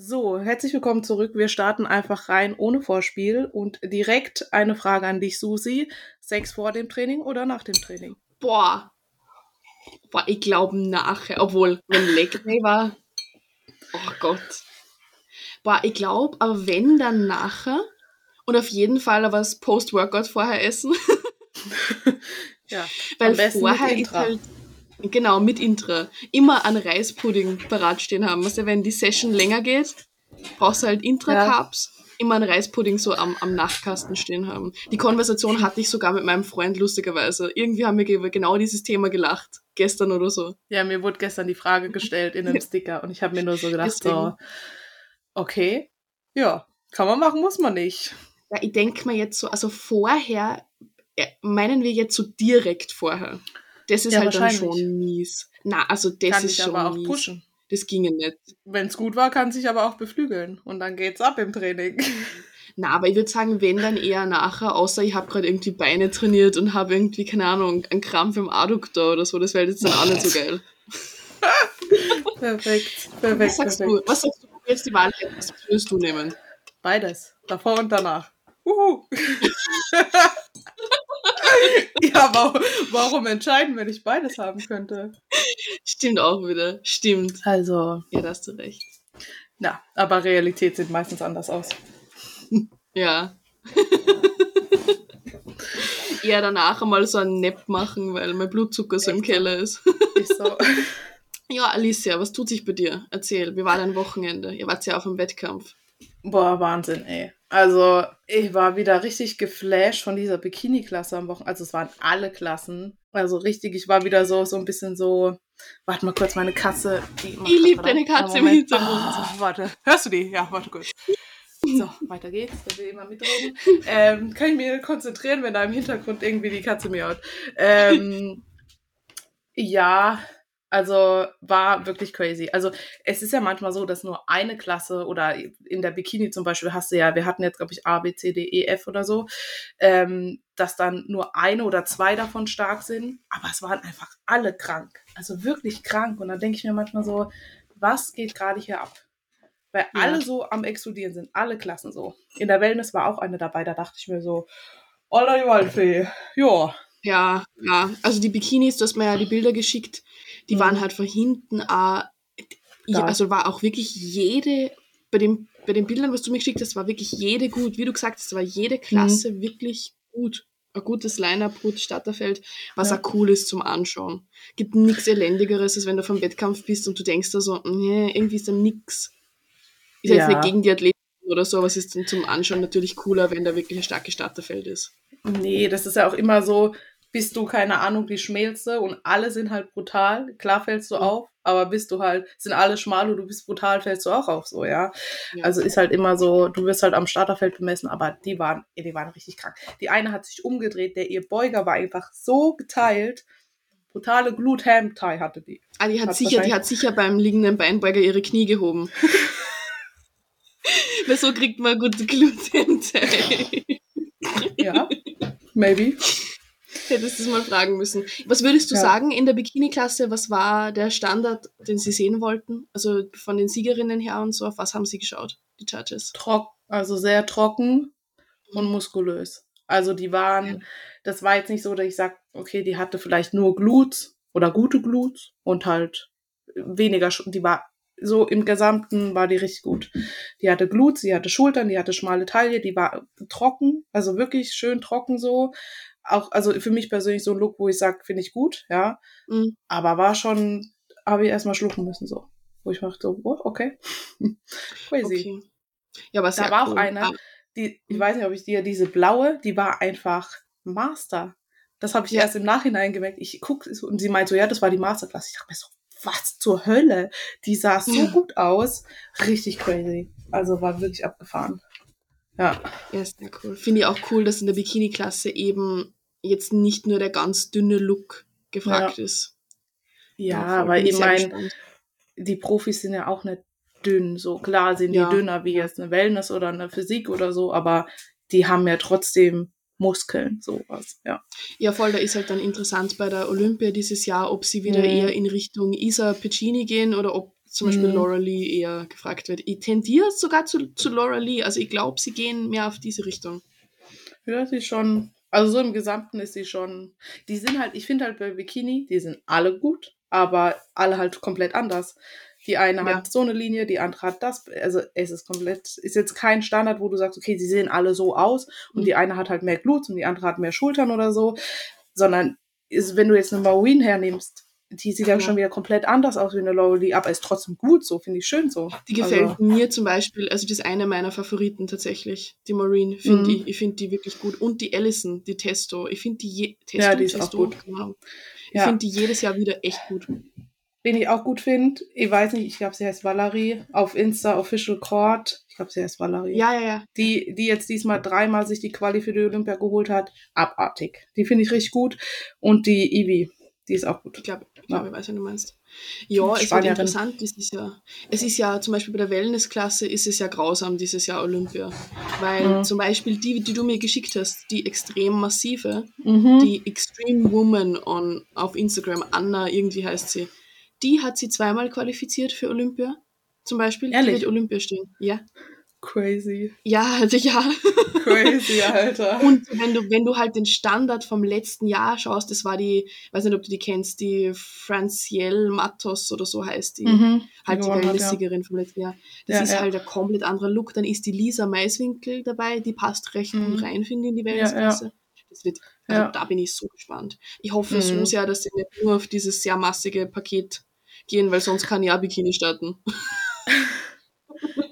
So, herzlich willkommen zurück. Wir starten einfach rein ohne Vorspiel und direkt eine Frage an dich, Susi. Sex vor dem Training oder nach dem Training? Boah. Boah, ich glaube nachher. Obwohl, wenn Leg Day war. Oh Gott. Boah, ich glaube, aber wenn, dann nachher. Und auf jeden Fall was Post-Workout vorher essen. ja. Weil vorher ist halt. Genau, mit Intra. Immer einen Reispudding parat stehen haben. Also wenn die Session länger geht, brauchst du halt Intra-Cups. Ja. Immer einen Reispudding so am, am Nachtkasten stehen haben. Die Konversation hatte ich sogar mit meinem Freund lustigerweise. Irgendwie haben wir über genau dieses Thema gelacht. Gestern oder so. Ja, mir wurde gestern die Frage gestellt in einem Sticker und ich habe mir nur so gedacht, so, okay, ja, kann man machen, muss man nicht. Ja, ich denke mir jetzt so, also vorher, meinen wir jetzt so direkt vorher. Das ist ja, halt dann schon mies. Na, also das kann ist schon aber auch mies. pushen. Das ginge nicht. Wenn es gut war, kann sich aber auch beflügeln und dann geht's ab im Training. Na, aber ich würde sagen, wenn dann eher nachher, außer ich habe gerade irgendwie Beine trainiert und habe irgendwie, keine Ahnung, einen Krampf im Adduktor oder so, das wäre jetzt dann auch nicht so geil. perfekt, perfekt. Was sagst perfekt. du? Was sagst du, jetzt die Wahl was würdest du nehmen? Beides. Davor und danach. Uhu. ja, warum, warum entscheiden, wenn ich beides haben könnte? Stimmt auch wieder. Stimmt. Also. Ja, da hast du recht. Ja, aber Realität sieht meistens anders aus. Ja. Eher danach einmal so einen Nap machen, weil mein Blutzucker so im Keller ist. ist so. Ja, Alicia, was tut sich bei dir? Erzähl, wie war dein Wochenende? Ihr wart ja auf dem Wettkampf. Boah, Wahnsinn, ey. Also, ich war wieder richtig geflasht von dieser Bikini-Klasse am Wochenende. Also, es waren alle Klassen. Also, richtig, ich war wieder so, so ein bisschen so. Warte mal kurz, meine Katze. ich liebe deine Katze im Hintergrund. Oh, warte, hörst du die? Ja, warte kurz. So, weiter geht's, da will immer mitreden. Ähm, kann ich mir konzentrieren, wenn da im Hintergrund irgendwie die Katze miaut. Ähm, ja, also war wirklich crazy. Also es ist ja manchmal so, dass nur eine Klasse oder in der Bikini zum Beispiel hast du ja, wir hatten jetzt, glaube ich, A, B, C, D, E, F oder so, ähm, dass dann nur eine oder zwei davon stark sind. Aber es waren einfach alle krank. Also wirklich krank. Und dann denke ich mir manchmal so, was geht gerade hier ab? Weil ja. alle so am Explodieren sind, alle Klassen so. In der Wellness war auch eine dabei, da dachte ich mir so, Alter, die Waldfee, ja. Ja, ja. Also die Bikinis, du hast mir ja die Bilder geschickt die mhm. waren halt von hinten auch, ja, also war auch wirklich jede, bei, dem, bei den Bildern, was du mir geschickt hast, war wirklich jede gut. Wie du gesagt hast, war jede Klasse mhm. wirklich gut. Ein gutes Line-Up, gutes Starterfeld, was ja. auch cool ist zum Anschauen. Gibt nichts Elendigeres, als wenn du vom Wettkampf bist und du denkst da so, nee, irgendwie ist da nix. Ist ja. jetzt nicht gegen die Athleten oder so, aber es ist dann zum Anschauen natürlich cooler, wenn da wirklich ein starkes Starterfeld ist. Nee, das ist ja auch immer so, bist du, keine Ahnung, die schmälste und alle sind halt brutal. Klar fällst du mhm. auf, aber bist du halt, sind alle schmal und du bist brutal, fällst du auch auf so, ja? ja. Also ist halt immer so, du wirst halt am Starterfeld bemessen, aber die waren, die waren richtig krank. Die eine hat sich umgedreht, der ihr Beuger war einfach so geteilt. Brutale Glut-Ham-Tie hatte die. Ah, die hat, hat sicher, die hat sicher beim liegenden Beinbeuger ihre Knie gehoben. Weil so kriegt man gute Glut-Ham-Tie. ja, maybe. Hättest du es mal fragen müssen. Was würdest du ja. sagen in der Bikini-Klasse? Was war der Standard, den Sie sehen wollten? Also von den Siegerinnen her und so, auf was haben Sie geschaut, die Judges? Trock, also sehr trocken und muskulös. Also die waren, ja. das war jetzt nicht so, dass ich sage, okay, die hatte vielleicht nur Glutes oder gute Glutes und halt weniger, die war so im Gesamten war die richtig gut. Die hatte Glutes, die hatte Schultern, die hatte schmale Taille, die war trocken, also wirklich schön trocken so, auch, also für mich persönlich so ein Look, wo ich sage, finde ich gut, ja. Mhm. Aber war schon, habe ich erstmal schlucken müssen, so. Wo ich machte so, oh, okay. Crazy. Okay. Ja, aber da war cool. auch eine, ah. die, ich mhm. weiß nicht, ob ich dir diese blaue, die war einfach Master. Das habe ich ja. erst im Nachhinein gemerkt. Ich guck und sie meint so, ja, das war die Masterklasse. Ich dachte mir so, was zur Hölle? Die sah so ja. gut aus. Richtig crazy. Also war wirklich abgefahren. Ja. Ja, sehr cool. Finde ich auch cool, dass in der Bikini-Klasse eben jetzt nicht nur der ganz dünne Look gefragt ja. ist. Ja, weil ich meine, die Profis sind ja auch nicht dünn. So klar sind die ja. dünner wie jetzt eine Wellness oder eine Physik oder so, aber die haben ja trotzdem Muskeln, sowas, ja. Ja, voll, da ist halt dann interessant bei der Olympia dieses Jahr, ob sie wieder mhm. eher in Richtung Isa Piccini gehen oder ob zum Beispiel mhm. Laura Lee eher gefragt wird. Ich tendiere sogar zu, zu Laura Lee. Also ich glaube, sie gehen mehr auf diese Richtung. Ja, sie schon. Also so im Gesamten ist sie schon. Die sind halt, ich finde halt bei Bikini, die sind alle gut, aber alle halt komplett anders. Die eine ja. hat so eine Linie, die andere hat das. Also es ist komplett, ist jetzt kein Standard, wo du sagst, okay, sie sehen alle so aus und mhm. die eine hat halt mehr Glutes und die andere hat mehr Schultern oder so, sondern ist, wenn du jetzt eine Maureen hernimmst, die sieht dann ja. schon wieder komplett anders aus wie eine Laurel aber ist trotzdem gut so, finde ich schön so. Die gefällt also. mir zum Beispiel, also die ist eine meiner Favoriten tatsächlich, die Maureen, finde mhm. ich. Ich finde die wirklich gut. Und die Allison, die Testo. Ich finde die, je Testo, ja, die ist Testo, auch gut. Genau. Ich ja. finde die jedes Jahr wieder echt gut. Den ich auch gut finde, ich weiß nicht, ich glaube, sie heißt Valerie, auf Insta Official Court. Ich glaube, sie heißt Valerie. Ja, ja, ja. Die, die jetzt diesmal dreimal sich die Quali für die Olympia geholt hat. Abartig. Die finde ich richtig gut. Und die Ivy, die ist auch gut. Ich glaube, ich, glaub, ich weiß, was du meinst. Ja, es wird interessant dieses Jahr. Es ist ja zum Beispiel bei der Wellnessklasse ist es ja grausam dieses Jahr Olympia. Weil mhm. zum Beispiel die, die du mir geschickt hast, die extrem massive, mhm. die Extreme Woman on, auf Instagram, Anna, irgendwie heißt sie, die hat sie zweimal qualifiziert für Olympia. Zum Beispiel. Ehrlich? Die wird Olympia stehen. Ja. Crazy. Ja, sicher. Crazy, Alter. Und wenn du, wenn du halt den Standard vom letzten Jahr schaust, das war die, weiß nicht, ob du die kennst, die Francielle Matos oder so heißt die. Mhm, halt die Wellness-Siegerin ja. vom letzten Jahr. Das ja, ist ja. halt ein komplett anderer Look. Dann ist die Lisa Maiswinkel dabei, die passt recht mhm. gut rein, finde ich, in die Wellnessklasse. Das wird, also da bin ich so gespannt. Ich hoffe mhm. so sehr, dass sie nicht nur auf dieses sehr massige Paket gehen, weil sonst kann ich auch Bikini starten.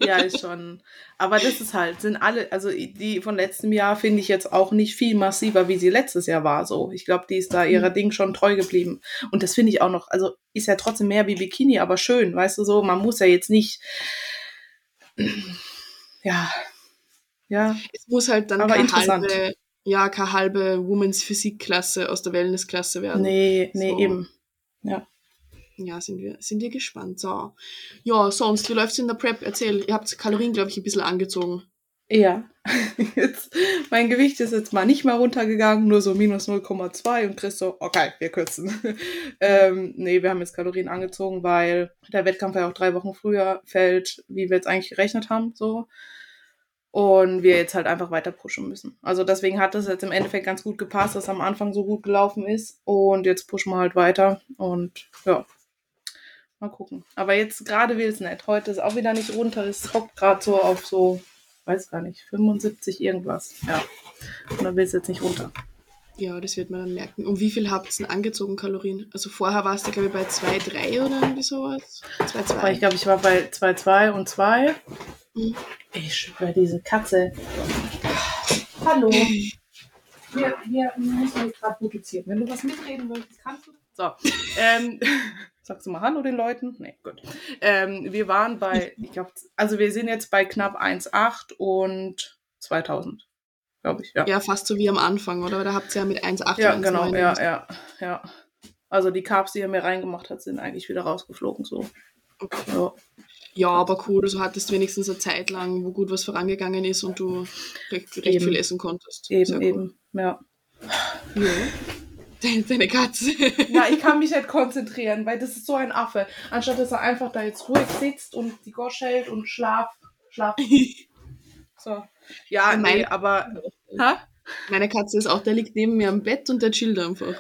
ja, ist schon. Aber das ist halt, sind alle, also die von letztem Jahr finde ich jetzt auch nicht viel massiver, wie sie letztes Jahr war. So, ich glaube, die ist da ihrer mhm. Ding schon treu geblieben. Und das finde ich auch noch, also ist ja trotzdem mehr wie Bikini, aber schön, weißt du so. Man muss ja jetzt nicht, ja, ja. Es muss halt dann aber interessant. halbe, ja, keine halbe Women's Physikklasse aus der Wellnessklasse werden. Nee, nee, so. eben. Ja. Ja, sind wir, sind wir gespannt. So. Ja, sonst, wie läuft es in der Prep? Erzähl, ihr habt Kalorien, glaube ich, ein bisschen angezogen. Ja, jetzt, mein Gewicht ist jetzt mal nicht mehr runtergegangen, nur so minus 0,2 und Chris so, okay, wir kürzen. ähm, nee, wir haben jetzt Kalorien angezogen, weil der Wettkampf ja auch drei Wochen früher fällt, wie wir jetzt eigentlich gerechnet haben, so. Und wir jetzt halt einfach weiter pushen müssen. Also deswegen hat es jetzt im Endeffekt ganz gut gepasst, dass am Anfang so gut gelaufen ist. Und jetzt pushen wir halt weiter. Und ja, Mal gucken. Aber jetzt gerade will es nicht. Heute ist auch wieder nicht runter. Es hockt gerade so auf so, weiß gar nicht, 75 irgendwas. Ja. Und dann will es jetzt nicht runter. Ja, das wird man dann merken. Und wie viel habt ihr denn angezogen Kalorien? Also vorher warst du, glaube ich, bei 2,3 oder irgendwie sowas? 2,2. Ich glaube, ich war bei 2,2 und 2. Mhm. Ich schwöre, diese Katze. Hallo. Wir, wir müssen gerade produzieren. Wenn du was mitreden möchtest, kannst du. So. Ähm, Sagst du mal Hallo den Leuten? Nee, gut. Ähm, wir waren bei, ich glaube, also wir sind jetzt bei knapp 1,8 und 2000, glaube ich. Ja. ja, fast so wie am Anfang, oder? Da habt ihr ja mit 1,8 Ja, genau, ja, ja, ja. Also die Carbs, die er mir reingemacht hat, sind eigentlich wieder rausgeflogen, so. Okay. Ja. Ja, aber cool, du hattest wenigstens eine Zeit lang, wo gut was vorangegangen ist und du recht, recht viel essen konntest. Eben, cool. eben, ja. ja. Deine Katze. Ja, ich kann mich nicht konzentrieren, weil das ist so ein Affe. Anstatt dass er einfach da jetzt ruhig sitzt und die Gosch hält und schlaf, schlaf. So. Ja, ja nee, aber. Ha? Meine Katze ist auch, der liegt neben mir am Bett und der chillt einfach.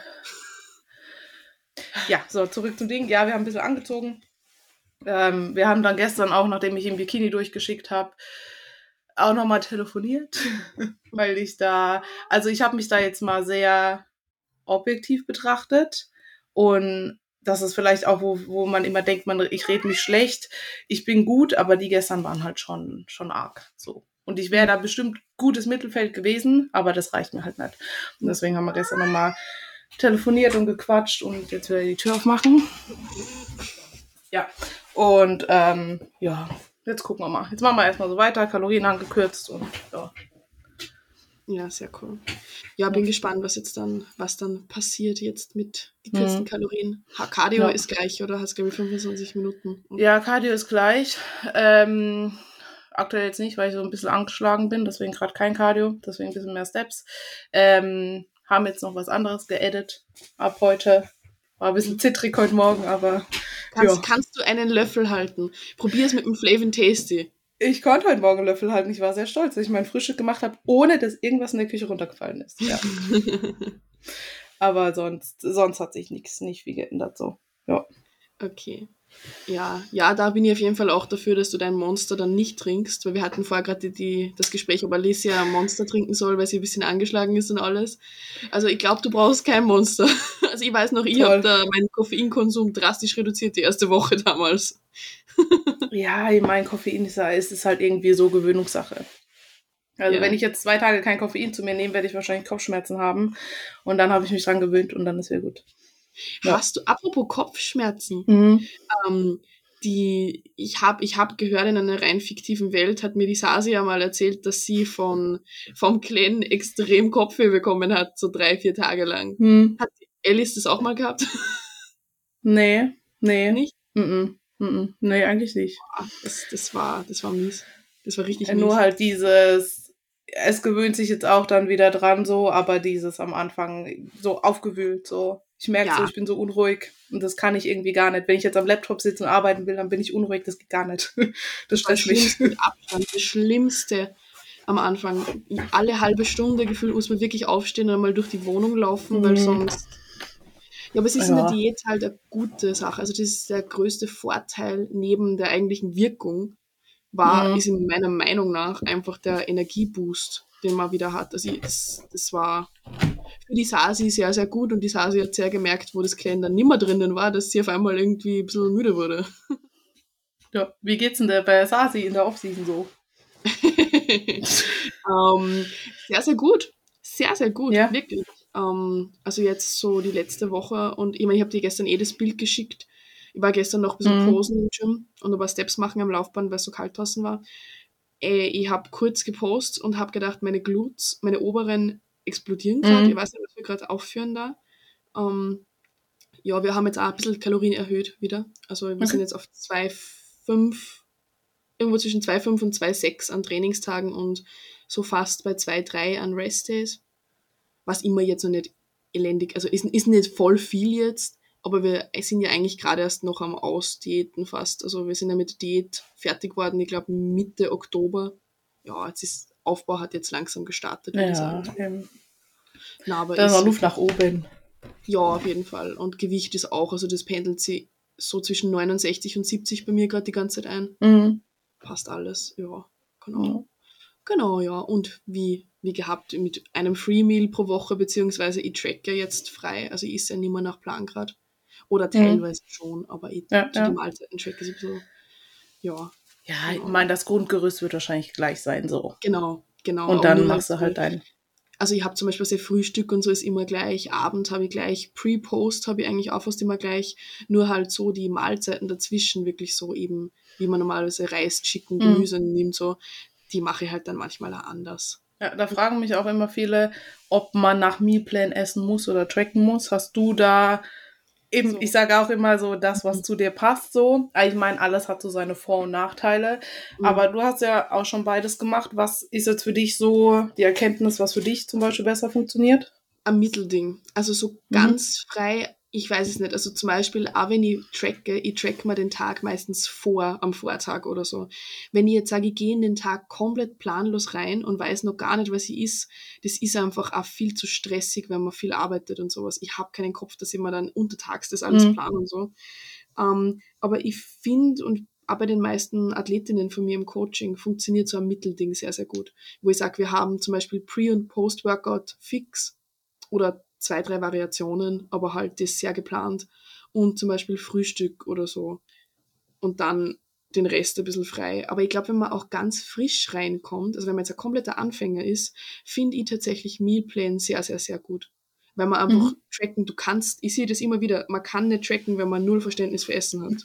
Ja, so, zurück zum Ding. Ja, wir haben ein bisschen angezogen. Ähm, wir haben dann gestern auch, nachdem ich im Bikini durchgeschickt habe, auch nochmal telefoniert, weil ich da, also ich habe mich da jetzt mal sehr objektiv betrachtet. Und das ist vielleicht auch, wo, wo man immer denkt, man, ich rede mich schlecht, ich bin gut, aber die gestern waren halt schon, schon arg. So. Und ich wäre da bestimmt gutes Mittelfeld gewesen, aber das reicht mir halt nicht. Und deswegen haben wir gestern nochmal telefoniert und gequatscht und jetzt wieder die Tür aufmachen. Ja. Und ähm, ja, jetzt gucken wir mal. Jetzt machen wir erstmal so weiter, Kalorien angekürzt und ja. Ja, sehr cool. Ja, bin gespannt, was jetzt dann, was dann passiert jetzt mit gekürzten mhm. Kalorien. Cardio ja. ist gleich, oder? Hast glaube ich 25 Minuten. Ja, Cardio ist gleich. Ähm, aktuell jetzt nicht, weil ich so ein bisschen angeschlagen bin, deswegen gerade kein Cardio, deswegen ein bisschen mehr Steps. Ähm, haben jetzt noch was anderes geedit ab heute. War ein bisschen zittrig heute Morgen, aber. Kannst, ja. kannst du einen Löffel halten? Probier es mit dem Flavin Tasty. Ich konnte heute Morgen Löffel halten. Ich war sehr stolz, dass ich mein Frühstück gemacht habe, ohne dass irgendwas in der Küche runtergefallen ist. Ja. aber sonst, sonst hat sich nichts nicht viel geändert so. Ja. Okay. Ja, ja, da bin ich auf jeden Fall auch dafür, dass du dein Monster dann nicht trinkst, weil wir hatten vorher gerade die, die, das Gespräch, ob Alicia ein Monster trinken soll, weil sie ein bisschen angeschlagen ist und alles. Also ich glaube, du brauchst kein Monster. Also ich weiß noch, ich habe da meinen Koffeinkonsum drastisch reduziert die erste Woche damals. ja, ich mein Koffein ist, ist halt irgendwie so Gewöhnungssache. Also ja. wenn ich jetzt zwei Tage kein Koffein zu mir nehme, werde ich wahrscheinlich Kopfschmerzen haben. Und dann habe ich mich dran gewöhnt und dann ist wieder gut. Ja. Hast du, apropos Kopfschmerzen, mhm. ähm, die, ich habe ich hab gehört, in einer rein fiktiven Welt hat mir die Sasia mal erzählt, dass sie von, vom Glenn extrem Kopfweh bekommen hat, so drei, vier Tage lang. Mhm. Hat Alice das auch mal gehabt? Nee, nee. Nicht? Mhm. Mhm. Nee, eigentlich nicht. Das, das, war, das war mies. Das war richtig ja, mies. Nur halt dieses, es gewöhnt sich jetzt auch dann wieder dran so, aber dieses am Anfang so aufgewühlt so. Ich merke ja. so, ich bin so unruhig und das kann ich irgendwie gar nicht. Wenn ich jetzt am Laptop sitze und arbeiten will, dann bin ich unruhig, das geht gar nicht. Das stresst mich. Abstand, das Schlimmste am Anfang. Alle halbe Stunde gefühlt muss man wirklich aufstehen und mal durch die Wohnung laufen, mhm. weil sonst. Ja, aber es ist ja. in der Diät halt eine gute Sache. Also das ist der größte Vorteil neben der eigentlichen Wirkung war, mhm. ist in meiner Meinung nach einfach der Energieboost, den man wieder hat. Also ich, das, das war für die Sasi sehr, sehr gut und die Sasi hat sehr gemerkt, wo das Klein dann nimmer drinnen war, dass sie auf einmal irgendwie ein bisschen müde wurde. Ja, wie geht's denn der bei Sasi in der Offseason so? ähm, sehr, sehr gut. Sehr, sehr gut, ja. wirklich. Ähm, also jetzt so die letzte Woche und ich meine, ich habe dir gestern eh das Bild geschickt. Ich war gestern noch ein bisschen mhm. posen im Gym und ein paar Steps machen am Laufband, weil es so kalt draußen war. Äh, ich habe kurz gepostet und habe gedacht, meine Glutes, meine oberen explodieren gerade. Mhm. Ich weiß nicht, was wir gerade aufführen da. Ähm, ja, wir haben jetzt auch ein bisschen Kalorien erhöht wieder. Also wir okay. sind jetzt auf 2,5, irgendwo zwischen 2,5 und 2,6 an Trainingstagen und so fast bei 2,3 an Restdays. Was immer jetzt noch nicht elendig, also ist, ist nicht voll viel jetzt, aber wir sind ja eigentlich gerade erst noch am Ausdiäten fast. Also wir sind ja mit Diät fertig geworden, ich glaube Mitte Oktober. Ja, jetzt ist Aufbau hat jetzt langsam gestartet. Ja, ähm, Na, aber da ist Luft nach oben. Ja, auf jeden Fall. Und Gewicht ist auch, also das pendelt sie so zwischen 69 und 70 bei mir gerade die ganze Zeit ein. Mhm. Passt alles, ja, genau. Ja. Genau, ja. Und wie, wie gehabt, mit einem Free Meal pro Woche, beziehungsweise ich track ja jetzt frei, also ich esse ja nicht mehr nach Plan gerade. Oder mhm. teilweise mhm. schon, aber ich ja, zu ja. den Mahlzeiten track ist so, ja, ja, ich meine, das Grundgerüst wird wahrscheinlich gleich sein, so. Genau, genau. Und dann machst du halt dein. Also ich habe zum Beispiel sehr Frühstück und so ist immer gleich, Abend habe ich gleich, Pre-Post habe ich eigentlich auch fast immer gleich, nur halt so die Mahlzeiten dazwischen wirklich so eben, wie man normalerweise Reis, Chicken, mhm. Gemüse mhm. nimmt, so, die mache ich halt dann manchmal auch anders. Ja, da fragen mich auch immer viele, ob man nach Mealplan essen muss oder tracken muss. Hast du da Eben, so. ich sage auch immer so, das, was mhm. zu dir passt, so. Ich meine, alles hat so seine Vor- und Nachteile. Mhm. Aber du hast ja auch schon beides gemacht. Was ist jetzt für dich so die Erkenntnis, was für dich zum Beispiel besser funktioniert? Am Mittelding. Also so mhm. ganz frei ich weiß es nicht. Also zum Beispiel, auch wenn ich tracke, ich track mir den Tag meistens vor, am Vortag oder so. Wenn ich jetzt sage, ich gehe in den Tag komplett planlos rein und weiß noch gar nicht, was ich ist, das ist einfach auch viel zu stressig, wenn man viel arbeitet und sowas. Ich habe keinen Kopf, dass ich mir dann untertags das alles mhm. plan und so. Ähm, aber ich finde und auch bei den meisten Athletinnen von mir im Coaching funktioniert so ein Mittelding sehr, sehr gut. Wo ich sage, wir haben zum Beispiel Pre- und Post-Workout fix oder zwei, drei Variationen, aber halt das sehr geplant. Und zum Beispiel Frühstück oder so. Und dann den Rest ein bisschen frei. Aber ich glaube, wenn man auch ganz frisch reinkommt, also wenn man jetzt ein kompletter Anfänger ist, finde ich tatsächlich Mealplan sehr, sehr, sehr gut. Weil man einfach mhm. tracken, du kannst, ich sehe das immer wieder, man kann nicht tracken, wenn man null Verständnis für Essen hat.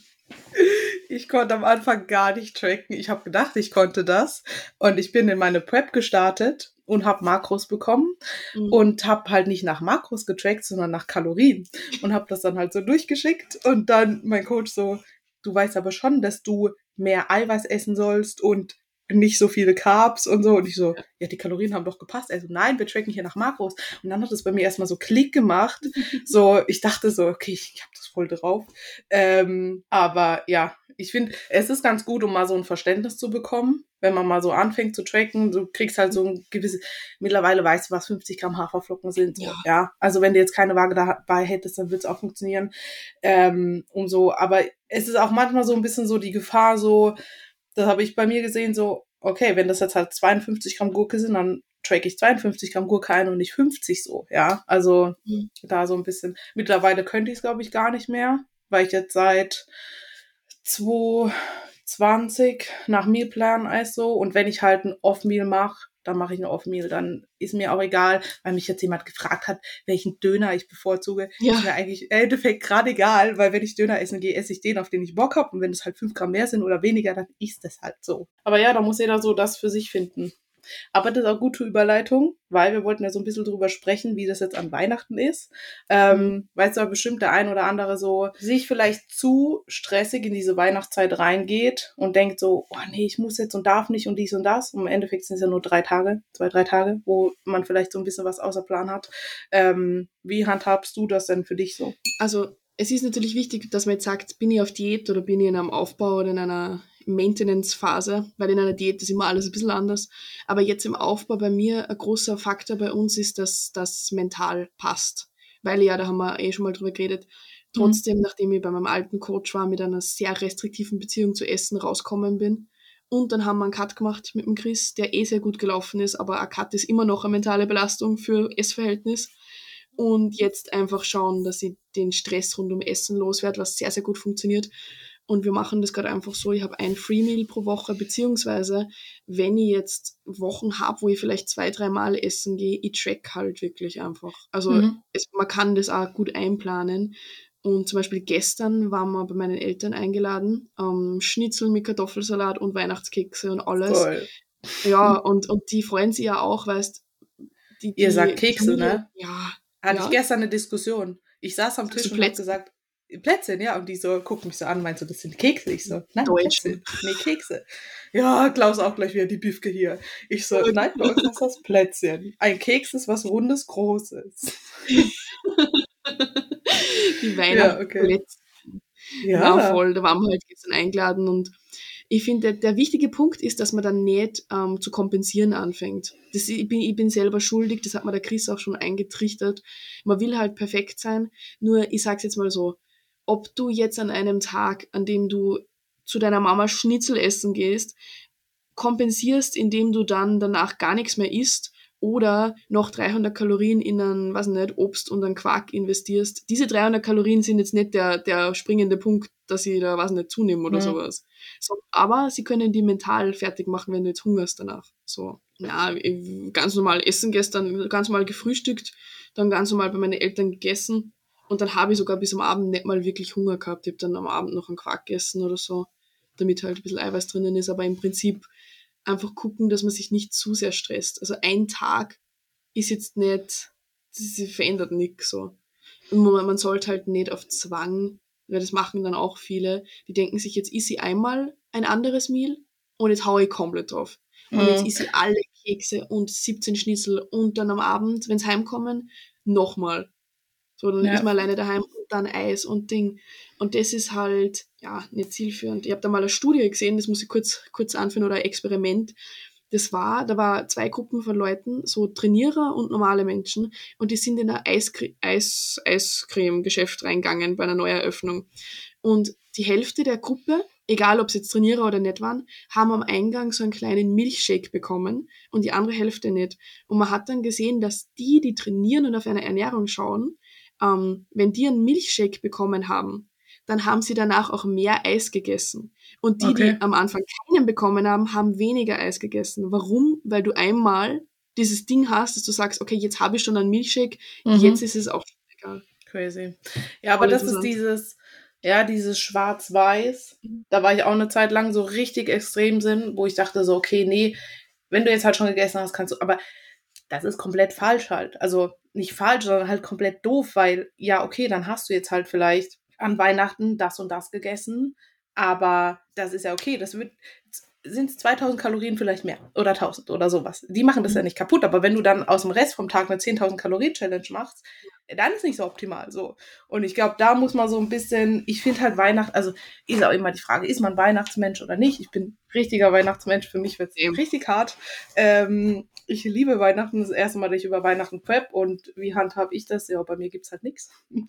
Ich konnte am Anfang gar nicht tracken. Ich habe gedacht, ich konnte das. Und ich bin in meine Prep gestartet und habe Makros bekommen mhm. und habe halt nicht nach Makros getrackt, sondern nach Kalorien und habe das dann halt so durchgeschickt und dann mein Coach so, du weißt aber schon, dass du mehr Eiweiß essen sollst und nicht so viele Carbs und so. Und ich so, ja, die Kalorien haben doch gepasst. Also nein, wir tracken hier nach Makros. Und dann hat es bei mir erstmal so Klick gemacht. So, ich dachte so, okay, ich, ich habe das voll drauf. Ähm, aber ja, ich finde, es ist ganz gut, um mal so ein Verständnis zu bekommen, wenn man mal so anfängt zu tracken. Du kriegst halt so ein gewisses, mittlerweile weißt du, was 50 Gramm Haferflocken sind. Ja. ja. Also wenn du jetzt keine Waage dabei hättest, dann wird es auch funktionieren. Ähm, um so, aber es ist auch manchmal so ein bisschen so die Gefahr, so, das habe ich bei mir gesehen, so, okay, wenn das jetzt halt 52 Gramm Gurke sind, dann track ich 52 Gramm Gurke ein und nicht 50 so, ja. Also mhm. da so ein bisschen. Mittlerweile könnte ich es, glaube ich, gar nicht mehr, weil ich jetzt seit 2020 nach Mealplan Eis so und wenn ich halt ein Off-Meal mache, dann mache ich ein Off-Meal. Dann ist mir auch egal, weil mich jetzt jemand gefragt hat, welchen Döner ich bevorzuge. Ja. Ist mir eigentlich im Endeffekt gerade egal, weil wenn ich Döner essen gehe, esse ich den, auf den ich Bock habe. Und wenn es halt fünf Gramm mehr sind oder weniger, dann ist das halt so. Aber ja, da muss jeder so das für sich finden. Aber das ist auch gute Überleitung, weil wir wollten ja so ein bisschen drüber sprechen, wie das jetzt an Weihnachten ist. Ähm, mhm. Weißt du, bestimmt der ein oder andere so sich vielleicht zu stressig in diese Weihnachtszeit reingeht und denkt so, oh nee, ich muss jetzt und darf nicht und dies und das. Und im Endeffekt sind es ja nur drei Tage, zwei, drei Tage, wo man vielleicht so ein bisschen was außer Plan hat. Ähm, wie handhabst du das denn für dich so? Also es ist natürlich wichtig, dass man jetzt sagt, bin ich auf Diät oder bin ich in einem Aufbau oder in einer Maintenance-Phase, weil in einer Diät ist immer alles ein bisschen anders. Aber jetzt im Aufbau bei mir ein großer Faktor bei uns ist, dass das mental passt. Weil ja, da haben wir eh schon mal drüber geredet. Trotzdem, mhm. nachdem ich bei meinem alten Coach war, mit einer sehr restriktiven Beziehung zu Essen rauskommen bin. Und dann haben wir einen Cut gemacht mit dem Chris, der eh sehr gut gelaufen ist, aber ein Cut ist immer noch eine mentale Belastung für Essverhältnis. Und jetzt einfach schauen, dass ich den Stress rund um Essen loswerde, was sehr, sehr gut funktioniert. Und wir machen das gerade einfach so, ich habe ein Free Meal pro Woche, beziehungsweise wenn ich jetzt Wochen habe, wo ich vielleicht zwei, dreimal essen gehe, ich track halt wirklich einfach. Also mhm. es, man kann das auch gut einplanen. Und zum Beispiel gestern waren wir bei meinen Eltern eingeladen, ähm, Schnitzel mit Kartoffelsalat und Weihnachtskekse und alles. Voll. Ja, und, und die freuen sich ja auch, weißt die, die Ihr sagt Kekse, ne? Ja. Hatte ja. ich gestern eine Diskussion. Ich saß am Tisch und hab gesagt, Plätzchen, ja. Und die so gucken mich so an, meinst du, das sind Kekse? Ich so, nein, Deutsch. Plätzchen. Nee, Kekse. Ja, Klaus auch gleich wieder die Bifke hier. Ich so, nein, bei uns ist das Plätzchen. Ein Keks ist was Rundes, Großes. die Weihnachtsplätzchen. Ja, okay. ja. voll. Da waren wir halt gestern eingeladen und ich finde, der, wichtige Punkt ist, dass man dann nicht ähm, zu kompensieren anfängt. Das, ich, bin, ich bin selber schuldig, das hat mir der Chris auch schon eingetrichtert. Man will halt perfekt sein, nur ich sag's jetzt mal so, ob du jetzt an einem Tag, an dem du zu deiner Mama Schnitzel essen gehst, kompensierst, indem du dann danach gar nichts mehr isst oder noch 300 Kalorien in ein, was nicht, Obst und einen Quark investierst. Diese 300 Kalorien sind jetzt nicht der, der springende Punkt, dass sie da, was nicht, zunehmen oder ja. sowas. So, aber sie können die mental fertig machen, wenn du jetzt hungerst danach. So, ja, ganz normal essen gestern, ganz normal gefrühstückt, dann ganz normal bei meinen Eltern gegessen und dann habe ich sogar bis am Abend nicht mal wirklich Hunger gehabt. Ich habe dann am Abend noch einen Quark gegessen oder so, damit halt ein bisschen Eiweiß drinnen ist. Aber im Prinzip einfach gucken, dass man sich nicht zu sehr stresst. Also ein Tag ist jetzt nicht, das verändert nichts so. Und man, man sollte halt nicht auf Zwang, weil das machen dann auch viele, die denken sich, jetzt ist sie einmal ein anderes Meal und jetzt haue ich komplett drauf. Und jetzt ist sie alle Kekse und 17 Schnitzel und dann am Abend, wenn sie heimkommen, nochmal. So, dann ja. ist man alleine daheim und dann Eis und Ding. Und das ist halt, ja, nicht zielführend. Ich habe da mal eine Studie gesehen, das muss ich kurz, kurz anführen, oder ein Experiment. Das war, da war zwei Gruppen von Leuten, so Trainierer und normale Menschen, und die sind in ein Eiskre Eis Eiscreme-Geschäft reingegangen bei einer Neueröffnung. Und die Hälfte der Gruppe, egal ob sie jetzt Trainierer oder nicht waren, haben am Eingang so einen kleinen Milchshake bekommen und die andere Hälfte nicht. Und man hat dann gesehen, dass die, die trainieren und auf eine Ernährung schauen, ähm, wenn die einen Milchshake bekommen haben, dann haben sie danach auch mehr Eis gegessen. Und die, okay. die am Anfang keinen bekommen haben, haben weniger Eis gegessen. Warum? Weil du einmal dieses Ding hast, dass du sagst, okay, jetzt habe ich schon einen Milchshake, mhm. jetzt ist es auch egal. Crazy. Ja, aber das ist dieses, ja, dieses Schwarz-Weiß. Da war ich auch eine Zeit lang so richtig extrem Sinn, wo ich dachte so, okay, nee, wenn du jetzt halt schon gegessen hast, kannst du, aber das ist komplett falsch halt. Also nicht falsch, sondern halt komplett doof, weil ja, okay, dann hast du jetzt halt vielleicht an Weihnachten das und das gegessen, aber das ist ja okay. Das wird, sind es 2000 Kalorien vielleicht mehr oder 1000 oder sowas. Die machen das ja nicht kaputt, aber wenn du dann aus dem Rest vom Tag eine 10.000 Kalorien Challenge machst, dann ist nicht so optimal so. Und ich glaube, da muss man so ein bisschen, ich finde halt Weihnachten, also ist auch immer die Frage, ist man Weihnachtsmensch oder nicht? Ich bin richtiger Weihnachtsmensch, für mich wird es richtig hart. Ähm, ich liebe Weihnachten, das erste Mal, dass ich über Weihnachten prep und wie handhabe ich das? Ja, bei mir gibt es halt nichts.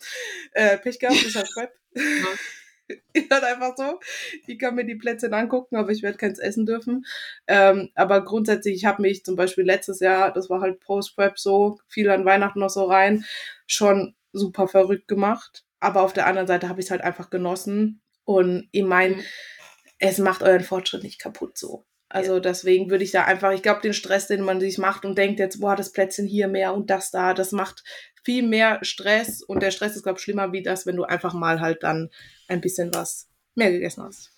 Äh, Pech gehabt, ist halt prep. Ist halt einfach so. Ich kann mir die Plätze angucken, aber ich werde keins essen dürfen. Ähm, aber grundsätzlich, ich habe mich zum Beispiel letztes Jahr, das war halt Post-Prep so, viel an Weihnachten noch so rein, schon super verrückt gemacht. Aber auf der anderen Seite habe ich es halt einfach genossen. Und ich meine, mhm. es macht euren Fortschritt nicht kaputt so. Also deswegen würde ich da einfach, ich glaube, den Stress, den man sich macht und denkt jetzt, boah, das Plätzchen hier mehr und das da, das macht viel mehr Stress und der Stress ist, glaube ich, schlimmer wie das, wenn du einfach mal halt dann ein bisschen was mehr gegessen hast.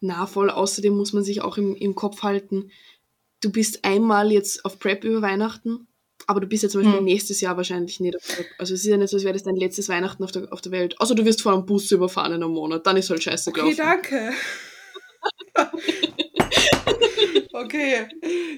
Na, voll. Außerdem muss man sich auch im, im Kopf halten, du bist einmal jetzt auf Prep über Weihnachten, aber du bist ja zum Beispiel hm. nächstes Jahr wahrscheinlich nicht auf Prep. Also es ist ja nicht so, als wäre das dein letztes Weihnachten auf der, auf der Welt. Also du wirst vor einem Bus überfahren in einem Monat, dann ist halt scheiße gelaufen. Okay, danke. Okay.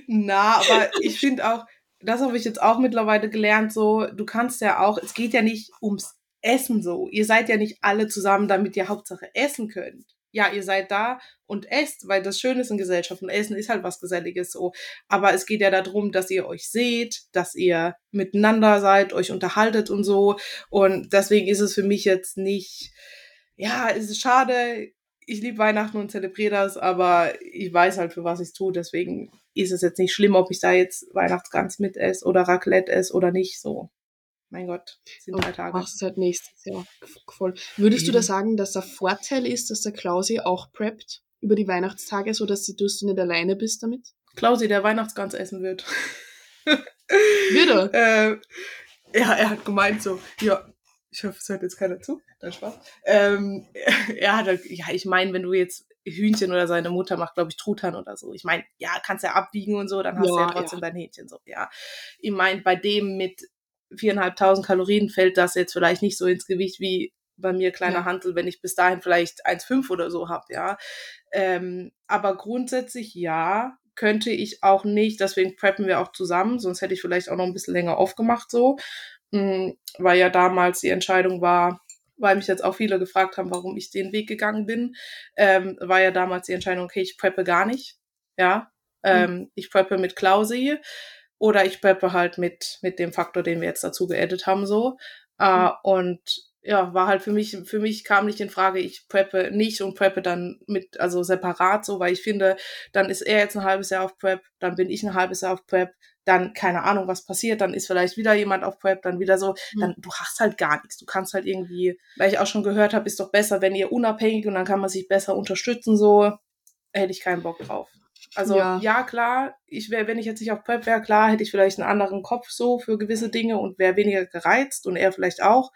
Na, aber ich finde auch, das habe ich jetzt auch mittlerweile gelernt, so, du kannst ja auch, es geht ja nicht ums Essen so. Ihr seid ja nicht alle zusammen, damit ihr Hauptsache essen könnt. Ja, ihr seid da und esst, weil das Schöne ist in Gesellschaft und Essen ist halt was Geselliges so. Aber es geht ja darum, dass ihr euch seht, dass ihr miteinander seid, euch unterhaltet und so. Und deswegen ist es für mich jetzt nicht, ja, es ist schade, ich liebe Weihnachten und zelebriere das, aber ich weiß halt, für was ich es tue. Deswegen ist es jetzt nicht schlimm, ob ich da jetzt Weihnachtsgans mit esse oder Raclette esse oder nicht. So, mein Gott, sind drei Tage. Machst halt nächstes Jahr voll. Würdest Eben. du da sagen, dass der Vorteil ist, dass der Klausi auch preppt über die Weihnachtstage, so dass du nicht alleine bist damit? Klausi, der Weihnachtsgans essen wird. Wieder? äh, ja, er hat gemeint so, ja, ich hoffe, es hört jetzt keiner zu. Dein Spaß. Ähm, er hat halt, ja, ich meine, wenn du jetzt Hühnchen oder seine Mutter macht, glaube ich, Truthahn oder so. Ich meine, ja, kannst ja abwiegen und so, dann hast ja, du ja trotzdem ja. dein Hähnchen so, ja. Ich meine, bei dem mit viereinhalbtausend Kalorien fällt das jetzt vielleicht nicht so ins Gewicht wie bei mir kleiner ja. Handel, wenn ich bis dahin vielleicht 1,5 oder so habe, ja. Ähm, aber grundsätzlich ja, könnte ich auch nicht, deswegen preppen wir auch zusammen, sonst hätte ich vielleicht auch noch ein bisschen länger aufgemacht so. Hm, weil ja damals die Entscheidung war, weil mich jetzt auch viele gefragt haben, warum ich den Weg gegangen bin, ähm, war ja damals die Entscheidung, okay, ich preppe gar nicht, ja, ähm, mhm. ich preppe mit Klausi oder ich preppe halt mit, mit dem Faktor, den wir jetzt dazu geedit haben, so, äh, mhm. und ja, war halt für mich, für mich kam nicht in Frage, ich preppe nicht und preppe dann mit, also separat so, weil ich finde, dann ist er jetzt ein halbes Jahr auf Prep, dann bin ich ein halbes Jahr auf Prep, dann keine Ahnung, was passiert, dann ist vielleicht wieder jemand auf Prep, dann wieder so, mhm. dann du hast halt gar nichts. Du kannst halt irgendwie, weil ich auch schon gehört habe, ist doch besser, wenn ihr unabhängig und dann kann man sich besser unterstützen, so hätte ich keinen Bock drauf. Also ja, ja klar, ich wäre, wenn ich jetzt nicht auf Prep wäre, klar, hätte ich vielleicht einen anderen Kopf so für gewisse Dinge und wäre weniger gereizt und er vielleicht auch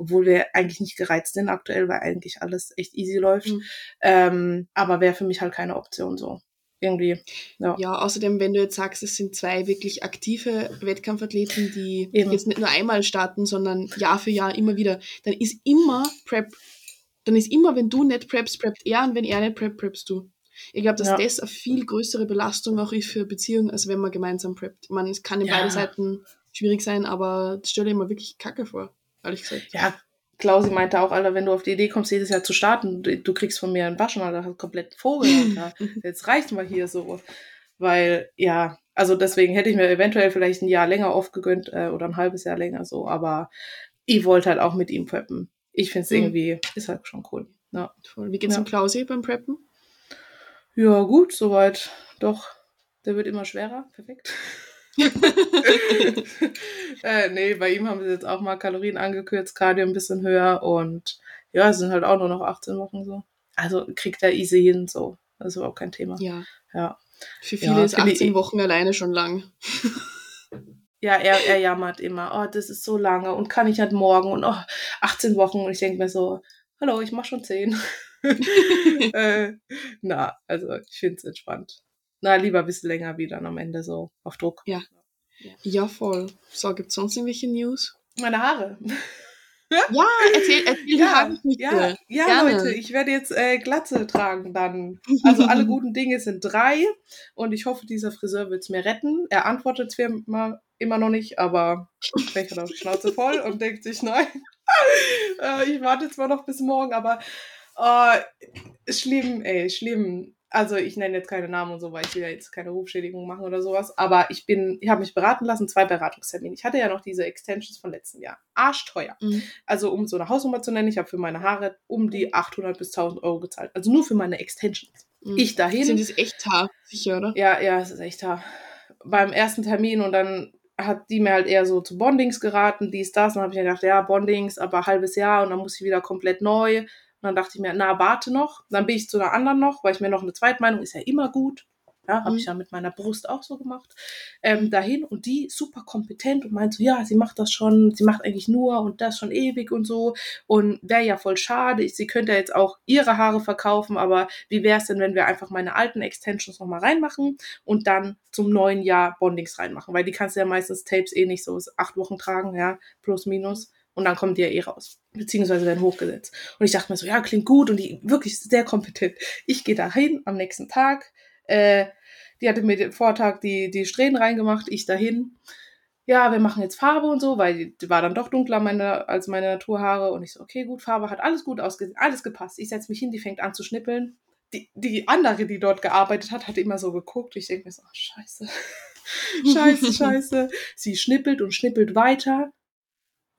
obwohl wir eigentlich nicht gereizt sind aktuell, weil eigentlich alles echt easy läuft. Mhm. Ähm, aber wäre für mich halt keine Option so irgendwie. Ja. ja, außerdem, wenn du jetzt sagst, es sind zwei wirklich aktive Wettkampfathleten, die Eben. jetzt nicht nur einmal starten, sondern Jahr für Jahr immer wieder, dann ist immer Prep, dann ist immer, wenn du nicht preppst, preppt er und wenn er nicht preppt, preppst du. Ich glaube, dass ja. das eine viel größere Belastung auch ist für Beziehungen, als wenn man gemeinsam preppt. Ich meine, es kann in ja. beide Seiten schwierig sein, aber das stelle ich mir wirklich kacke vor, ehrlich gesagt. Ja, Klausi meinte auch, Alter, wenn du auf die Idee kommst, jedes Jahr zu starten, du, du kriegst von mir einen Waschen, Alter, hast komplett Vogel, Alter. Jetzt reicht mal hier so. Weil, ja, also deswegen hätte ich mir eventuell vielleicht ein Jahr länger aufgegönnt äh, oder ein halbes Jahr länger so, aber ich wollte halt auch mit ihm preppen. Ich finde es mhm. irgendwie, ist halt schon cool. Ja. Wie geht's ja. um Klausi beim Preppen? Ja, gut, soweit. Doch, der wird immer schwerer. Perfekt. äh, nee, bei ihm haben sie jetzt auch mal Kalorien angekürzt, Cardio ein bisschen höher und ja, es sind halt auch nur noch 18 Wochen so. Also kriegt er easy hin, so. Das ist überhaupt kein Thema. Ja. Ja. Für viele ja, ist 18 Wochen alleine schon lang. ja, er, er jammert immer, oh, das ist so lange und kann ich halt morgen und oh, 18 Wochen und ich denke mir so, hallo, ich mach schon 10. äh, na, also ich finde es entspannt. Na, lieber ein bisschen länger wie dann am Ende so auf Druck. Ja. Ja, voll. So, gibt es sonst irgendwelche News? Meine Haare. Ja, erzähl, erzähl Ja, ja, ja, Gerne. Leute, ich werde jetzt äh, Glatze tragen dann. Also alle guten Dinge sind drei und ich hoffe, dieser Friseur wird es mir retten. Er antwortet zwar immer, immer noch nicht, aber vielleicht hat auch die Schnauze voll und denkt sich, nein, äh, ich warte zwar noch bis morgen, aber äh, schlimm, ey, schlimm. Also ich nenne jetzt keine Namen und so, weil ich will ja jetzt keine Rufschädigung machen oder sowas. Aber ich bin, ich habe mich beraten lassen, zwei Beratungstermine. Ich hatte ja noch diese Extensions von letztem Jahr. Arschteuer. Mhm. Also um so eine Hausnummer zu nennen, ich habe für meine Haare um die 800 bis 1000 Euro gezahlt. Also nur für meine Extensions. Mhm. Ich dahin. Sind das echt haarsicher, oder? Ja, ja, es ist echt hart. Beim ersten Termin und dann hat die mir halt eher so zu Bondings geraten, dies, das. Und dann habe ich mir gedacht, ja, Bondings, aber halbes Jahr und dann muss ich wieder komplett neu. Und dann dachte ich mir, na, warte noch. Dann bin ich zu einer anderen noch, weil ich mir noch eine Zweitmeinung, ist ja immer gut. Ja, habe Mhm. ich ja mit meiner Brust auch so gemacht. Ähm, dahin und die super kompetent und meint so, ja, sie macht das schon, sie macht eigentlich nur und das schon ewig und so. Und wäre ja voll schade. Sie könnte ja jetzt auch ihre Haare verkaufen, aber wie wäre es denn, wenn wir einfach meine alten Extensions nochmal reinmachen und dann zum neuen Jahr Bondings reinmachen? Weil die kannst du ja meistens Tapes eh nicht so acht Wochen tragen, ja, plus minus. Und dann kommt die ja eh raus. Beziehungsweise werden hochgesetzt. Und ich dachte mir so, ja, klingt gut und die wirklich sehr kompetent. Ich gehe da hin am nächsten Tag. Äh, die hatte mir den Vortag die, die Strähnen reingemacht, ich dahin. Ja, wir machen jetzt Farbe und so, weil die, die war dann doch dunkler meine, als meine Naturhaare. Und ich so, okay, gut, Farbe hat alles gut ausgesehen, alles gepasst. Ich setze mich hin, die fängt an zu schnippeln. Die, die andere, die dort gearbeitet hat, hat immer so geguckt. Ich denke mir so, oh, scheiße. scheiße, scheiße. Sie schnippelt und schnippelt weiter.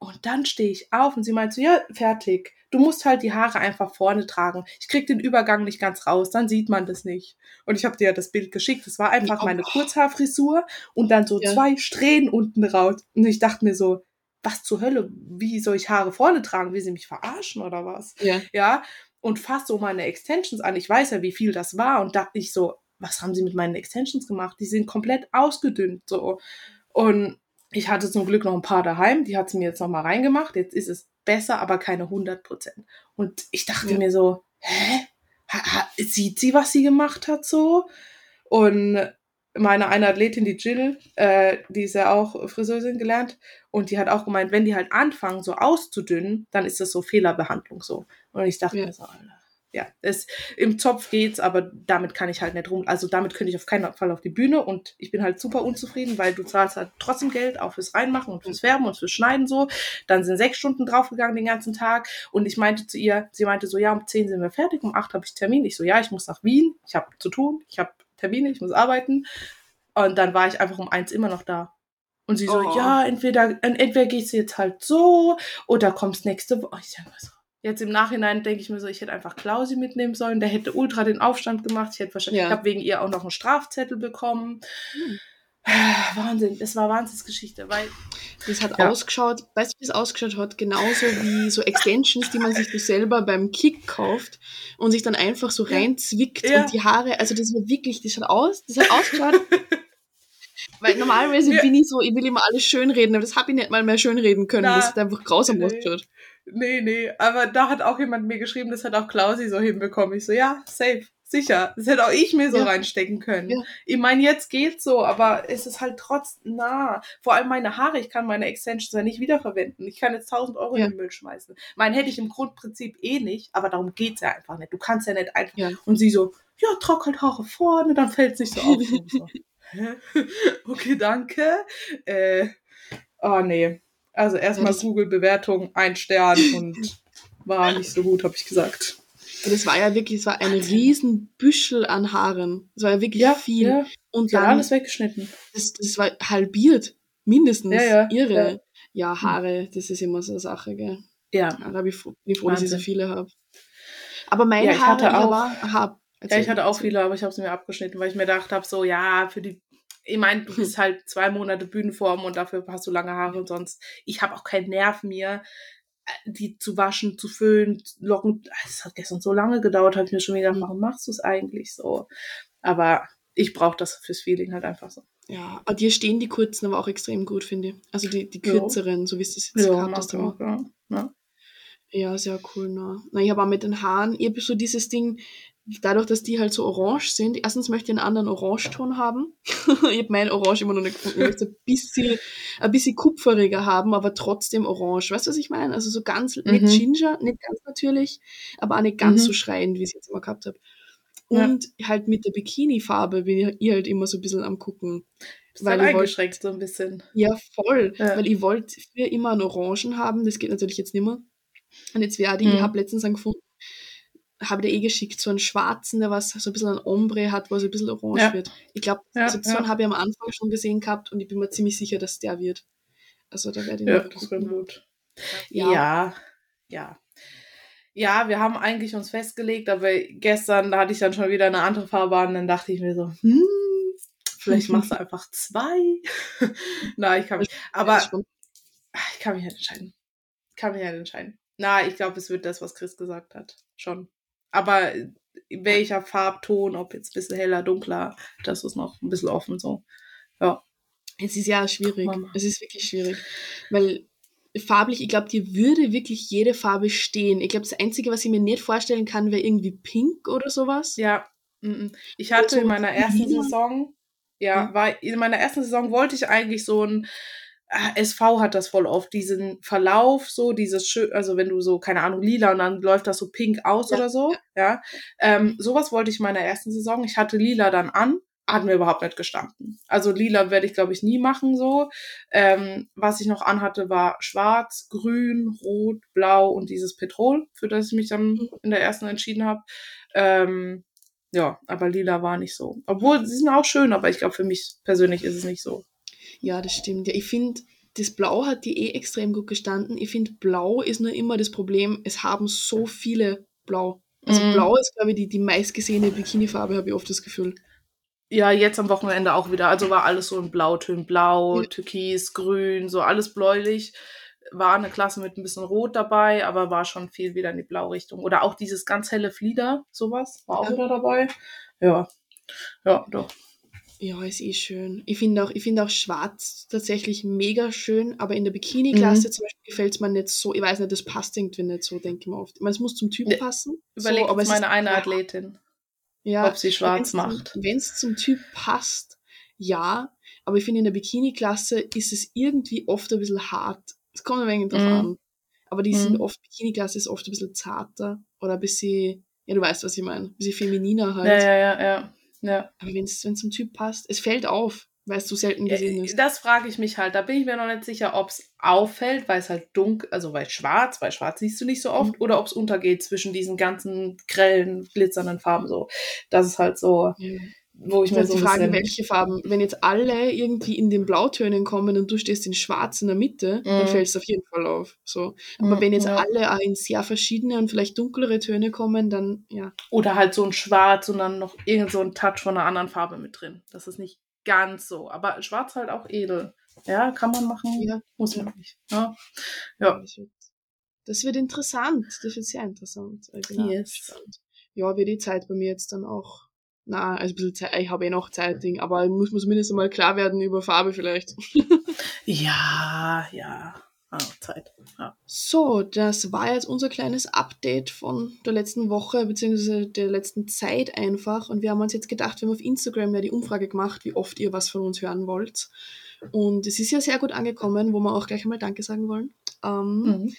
Und dann stehe ich auf und sie meint so, ja, fertig. Du musst halt die Haare einfach vorne tragen. Ich krieg den Übergang nicht ganz raus, dann sieht man das nicht. Und ich habe dir ja das Bild geschickt. Das war einfach Oh. meine Kurzhaarfrisur und dann so Ja. zwei Strähnen unten raus. Und ich dachte mir so, was zur Hölle? Wie soll ich Haare vorne tragen? Will sie mich verarschen oder was? Ja. Ja. Und fass so meine Extensions an. Ich weiß ja, wie viel das war. Und dachte ich so, was haben sie mit meinen Extensions gemacht? Die sind komplett ausgedünnt, so. Und ich hatte zum Glück noch ein paar daheim, die hat sie mir jetzt nochmal reingemacht. Jetzt ist es besser, aber keine 100 Prozent. Und ich dachte Ja. mir so, hä? Ha, ha, sieht sie, was sie gemacht hat so? Und meine eine Athletin, die Jill, äh, die ist ja auch Friseurin gelernt und die hat auch gemeint, wenn die halt anfangen so auszudünnen, dann ist das so Fehlerbehandlung so. Und ich dachte Ja. mir so, Alter, ja, es, im Zopf geht's, aber damit kann ich halt nicht rum. Also damit könnte ich auf keinen Fall auf die Bühne und ich bin halt super unzufrieden, weil du zahlst halt trotzdem Geld, auch fürs Reinmachen und fürs Färben und fürs Schneiden so. Dann sind sechs Stunden draufgegangen den ganzen Tag und ich meinte zu ihr, sie meinte so, ja, um zehn sind wir fertig, um acht habe ich Termin. Ich so, ja, ich muss nach Wien, ich habe zu tun, ich habe Termine, ich muss arbeiten. Und dann war ich einfach um eins immer noch da. Und sie so, Oh. ja, entweder, entweder gehst du jetzt halt so oder kommst nächste Woche. Ich denke mir so, Jetzt im Nachhinein denke ich mir so, ich hätte einfach Klausi mitnehmen sollen. Der hätte ultra den Aufstand gemacht. Ich hätte wahrscheinlich, Ja. ich habe wegen ihr auch noch einen Strafzettel bekommen. Hm. Wahnsinn, es war Wahnsinnsgeschichte, weil Das hat Ja. ausgeschaut, weißt du, wie es ausgeschaut hat? Genauso wie so Extensions, die man sich so selber beim Kick kauft und sich dann einfach so reinzwickt Ja. und die Haare, also das war wirklich, das hat aus, das hat ausgeschaut. Weil normalerweise Ja. bin ich so, ich will immer alles schönreden, aber das habe ich nicht mal mehr schönreden können. Na, das hat einfach grausam nee. ausgeschaut. Nee, nee, aber da hat auch jemand mir geschrieben, das hat auch Klausi so hinbekommen. Ich so, ja, safe, sicher. Das hätte auch ich mir so Ja. reinstecken können. Ja. Ich meine, jetzt geht's so, aber es ist halt trotzdem nah. Vor allem meine Haare, ich kann meine Extensions ja nicht wiederverwenden. Ich kann jetzt 1000 Euro Ja. in den Müll schmeißen. Mein hätte ich im Grundprinzip eh nicht, aber darum geht's ja einfach nicht. Du kannst ja nicht einfach. Und sie so, ja, trag halt Haare vorne, dann fällt's nicht so auf. So, Hä? okay, danke. Äh, oh nee. Also erstmal das- Google-Bewertung, ein Stern und war nicht so gut, habe ich gesagt. Es war ja wirklich, es war ein riesen Büschel an Haaren. Es war ja wirklich Ja, viel. ja. Und dann, alles weggeschnitten. das, das war halbiert. Mindestens. Ja, ja, Irre. Ja. Haare, das ist immer so eine Sache, gell. Ja. Ja, da bin ich froh, bin ich froh dass ich so viele habe. Aber meine Ja, Haare, ich aber, hab, Ja, ich hatte auch viele, aber ich habe sie mir abgeschnitten, weil ich mir gedacht habe, so, ja, für die. Ich meine, du bist halt zwei Monate Bühnenform und dafür hast du lange Haare und sonst. Ich habe auch keinen Nerv mir, äh, die zu waschen, zu föhnen, locken. Es hat gestern so lange gedauert, habe ich mir schon wieder gedacht, warum machst du es eigentlich so? Aber ich brauche das fürs Feeling halt einfach so. Ja, aber dir stehen die kurzen aber auch extrem gut, finde ich. Also die, die Ja. kürzeren, so wie es das jetzt Ja, gehabt hast. ja. ja. Ja, sehr cool, ne? Na, ich habe auch mit den Haaren, ich habe so dieses Ding, dadurch, dass die halt so orange sind, erstens möchte ich einen anderen Orangeton haben. ich habe mein Orange immer noch nicht gefunden. Ich möchte ein bisschen, ein bisschen kupferiger haben, aber trotzdem orange. Weißt du, was ich meine? Also so ganz, mhm. nicht Ginger, nicht ganz natürlich, aber auch nicht ganz mhm. so schreiend, wie ich es jetzt immer gehabt habe. Und ja. halt mit der Bikini-Farbe bin ich halt immer so ein bisschen am gucken. Bist weil ich wollt, so ein bisschen. Ja, voll. Ja. Weil ich wollte früher immer einen Orangen haben, das geht natürlich jetzt nicht mehr. Und jetzt werde ich, mhm. ich habe letztens einen gefunden, habe ich dir eh geschickt, so einen schwarzen, der was so ein bisschen ein Ombre hat, wo es ein bisschen orange ja. wird. Ich glaube, ja, also so einen habe ich am Anfang schon gesehen gehabt und ich bin mir ziemlich sicher, dass der wird. Also da werde ich ja, das wäre gut. Ja. ja, ja. Wir haben eigentlich uns festgelegt, aber gestern da hatte ich dann schon wieder eine andere Farbe an, dann dachte ich mir so, hm, vielleicht machst du einfach zwei. Nein, ich kann mich, aber ich kann mich halt entscheiden. Ich kann mich halt entscheiden. Na, ich glaube, es wird das, was Chris gesagt hat. Schon. Aber welcher Farbton, ob jetzt ein bisschen heller, dunkler, das ist noch ein bisschen offen so. Ja. Es ist ja schwierig. Es ist wirklich schwierig. Weil farblich, ich glaube, dir würde wirklich jede Farbe stehen. Ich glaube, das Einzige, was ich mir nicht vorstellen kann, wäre irgendwie pink oder sowas. Ja. Ich hatte in meiner ersten Saison, ja, war in meiner ersten Saison wollte ich eigentlich so ein SV hat das voll oft, diesen Verlauf, so dieses schön, also wenn du so, keine Ahnung, lila und dann läuft das so pink aus ja, oder so, ja. Ähm, sowas wollte ich in meiner ersten Saison. Ich hatte lila dann an, hat mir überhaupt nicht gestanden. Also lila werde ich, glaube ich, nie machen so. Ähm, was ich noch anhatte, war schwarz, grün, rot, blau und dieses Petrol, für das ich mich dann mhm. in der ersten entschieden habe. Ähm, ja, aber lila war nicht so. Obwohl, sie sind auch schön, aber ich glaube, für mich persönlich ist es nicht so. Ja, das stimmt. Ja, ich finde, das Blau hat die eh extrem gut gestanden. Ich finde, Blau ist nur immer das Problem, es haben so viele Blau. Also mm. Blau ist, glaube ich, die, die meistgesehene Bikini-Farbe, habe ich oft das Gefühl. Ja, jetzt am Wochenende auch wieder. Also war alles so in Blautönen. Blau, ja. Türkis, Grün, so alles bläulich. War eine Klasse mit ein bisschen Rot dabei, aber war schon viel wieder in die Blaurichtung. Oder auch dieses ganz helle Flieder, sowas, war auch ja. wieder dabei. Ja, ja, doch. Ja, ist eh schön. Ich finde auch, ich auch Schwarz tatsächlich mega schön, aber in der Bikini-Klasse mhm. zum Beispiel gefällt es mir nicht so. Ich weiß nicht, das passt irgendwie nicht so, denke ich mir oft. Ich meine, es muss zum Typ ne, passen. Überlegt so, aber meine eine Athletin, ja, ob sie schwarz macht. Wenn es zum Typ passt, ja. Aber ich finde, in der Bikini-Klasse ist es irgendwie oft ein bisschen hart. Es kommt ein wenig drauf mhm. an. Aber die mhm. sind oft, Bikini-Klasse ist oft ein bisschen zarter oder ein bisschen, ja, du weißt, was ich meine, ein bisschen femininer halt. Ja, ja, ja, ja. Ja. Aber wenn es zum Typ passt, es fällt auf, weil es so selten gesehen ist. Das frage ich mich halt. Da bin ich mir noch nicht sicher, ob es auffällt, weil es halt dunkel, also weil schwarz, weil schwarz siehst du nicht so oft, mhm. oder ob es untergeht zwischen diesen ganzen grellen, glitzernden Farben so. Das ist halt so. Ja wo ich mir so die Frage, welche Farben. Wenn jetzt alle irgendwie in den Blautönen kommen und du stehst in Schwarz in der Mitte, mm. dann mhm. fällt es auf jeden Fall auf. So. Aber mm, wenn jetzt ja. alle in sehr verschiedene und vielleicht dunklere Töne kommen, dann ja. Oder halt so ein Schwarz und dann noch irgend so ein Touch von einer anderen Farbe mit drin. Das ist nicht ganz so. Aber Schwarz halt auch edel. Ja, kann man machen. Ja. Muss man nicht. Ja. ja. Das wird interessant. Das wird sehr interessant. Genau. Yes. Ja, wird die Zeit bei mir jetzt dann auch na, also ein bisschen Zeit, ich habe eh noch Zeit, Ding, aber muss man zumindest einmal klar werden über Farbe vielleicht. ja, ja. Ah, Zeit. Ja. So, das war jetzt unser kleines Update von der letzten Woche, beziehungsweise der letzten Zeit einfach. Und wir haben uns jetzt gedacht, wir haben auf Instagram ja die Umfrage gemacht, wie oft ihr was von uns hören wollt. Und es ist ja sehr gut angekommen, wo wir auch gleich einmal Danke sagen wollen. Ähm, mhm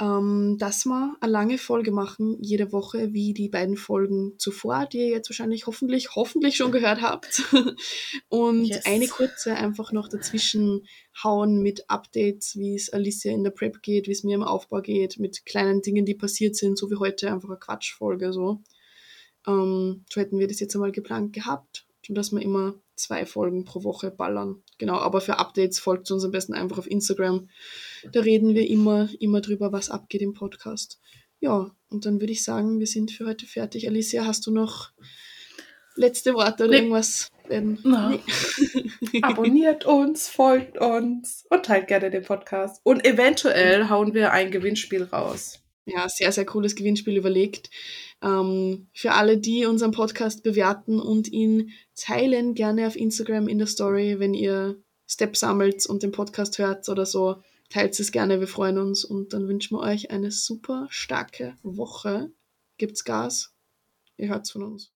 ähm, dass wir eine lange Folge machen, jede Woche, wie die beiden Folgen zuvor, die ihr jetzt wahrscheinlich hoffentlich, hoffentlich schon gehört habt. Und yes. eine kurze einfach noch dazwischen hauen mit Updates, wie es Alicia in der Prep geht, wie es mir im Aufbau geht, mit kleinen Dingen, die passiert sind, so wie heute einfach eine Quatschfolge so. Ähm, so hätten wir das jetzt einmal geplant gehabt, dass wir immer zwei Folgen pro Woche ballern. Genau, aber für Updates folgt uns am besten einfach auf Instagram. Da reden wir immer, immer drüber, was abgeht im Podcast. Ja, und dann würde ich sagen, wir sind für heute fertig. Alicia, hast du noch letzte Worte oder nee. irgendwas? Ähm, nee. Abonniert uns, folgt uns und teilt gerne den Podcast. Und eventuell hauen wir ein Gewinnspiel raus. Ja, sehr, sehr cooles Gewinnspiel überlegt. Ähm, für alle, die unseren Podcast bewerten und ihn teilen, gerne auf Instagram in der Story, wenn ihr Steps sammelt und den Podcast hört oder so. Teilt es gerne, wir freuen uns und dann wünschen wir euch eine super starke Woche. Gibt's Gas Ihr hört's von uns.